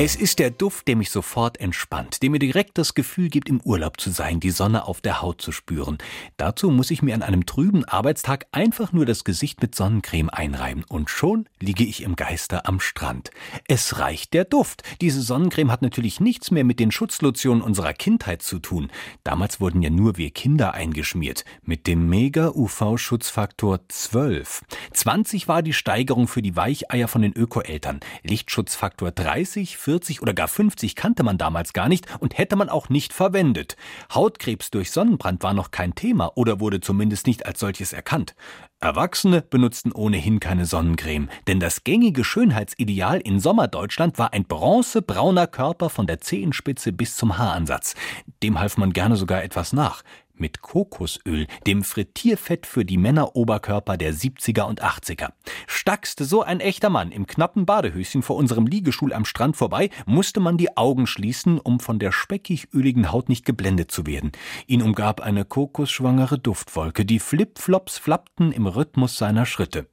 Es ist der Duft, der mich sofort entspannt, der mir direkt das Gefühl gibt, im Urlaub zu sein, die Sonne auf der Haut zu spüren. Dazu muss ich mir an einem trüben Arbeitstag einfach nur das Gesicht mit Sonnencreme einreiben und schon liege ich im Geiste am Strand. Es reicht der Duft. Diese Sonnencreme hat natürlich nichts mehr mit den Schutzlotionen unserer Kindheit zu tun. Damals wurden ja nur wir Kinder eingeschmiert. Mit dem Mega-UV-Schutzfaktor 12. 20 war die Steigerung für die Weicheier von den Öko-Eltern. Lichtschutzfaktor 30, 40 oder gar 50 kannte man damals gar nicht und hätte man auch nicht verwendet. Hautkrebs durch Sonnenbrand war noch kein Thema oder wurde zumindest nicht als solches erkannt. Erwachsene benutzten ohnehin keine Sonnencreme, denn das gängige Schönheitsideal in Sommerdeutschland war ein bronzebrauner Körper von der Zehenspitze bis zum Haaransatz. Dem half man gerne sogar etwas nach mit Kokosöl, dem Frittierfett für die Männeroberkörper der 70er und 80er. Stackste so ein echter Mann im knappen Badehöschen vor unserem Liegestuhl am Strand vorbei, musste man die Augen schließen, um von der speckig-öligen Haut nicht geblendet zu werden. Ihn umgab eine kokosschwangere Duftwolke, die Flipflops flappten im Rhythmus seiner Schritte.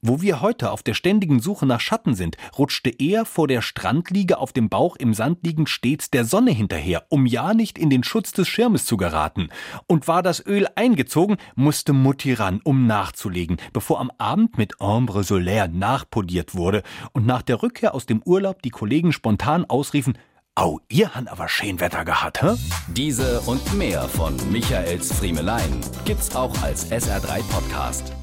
Wo wir heute auf der ständigen Suche nach Schatten sind, rutschte er vor der Strandliege auf dem Bauch im Sand liegend stets der Sonne hinterher, um ja nicht in den Schutz des Schirmes zu geraten. Und war das Öl eingezogen, musste Mutti ran, um nachzulegen, bevor am Abend mit Ombre Solaire nachpoliert wurde und nach der Rückkehr aus dem Urlaub die Kollegen spontan ausriefen, Au, ihr han aber schön Wetter gehabt, hä? Diese und mehr von Michaels Friemelein gibt's auch als SR3 Podcast.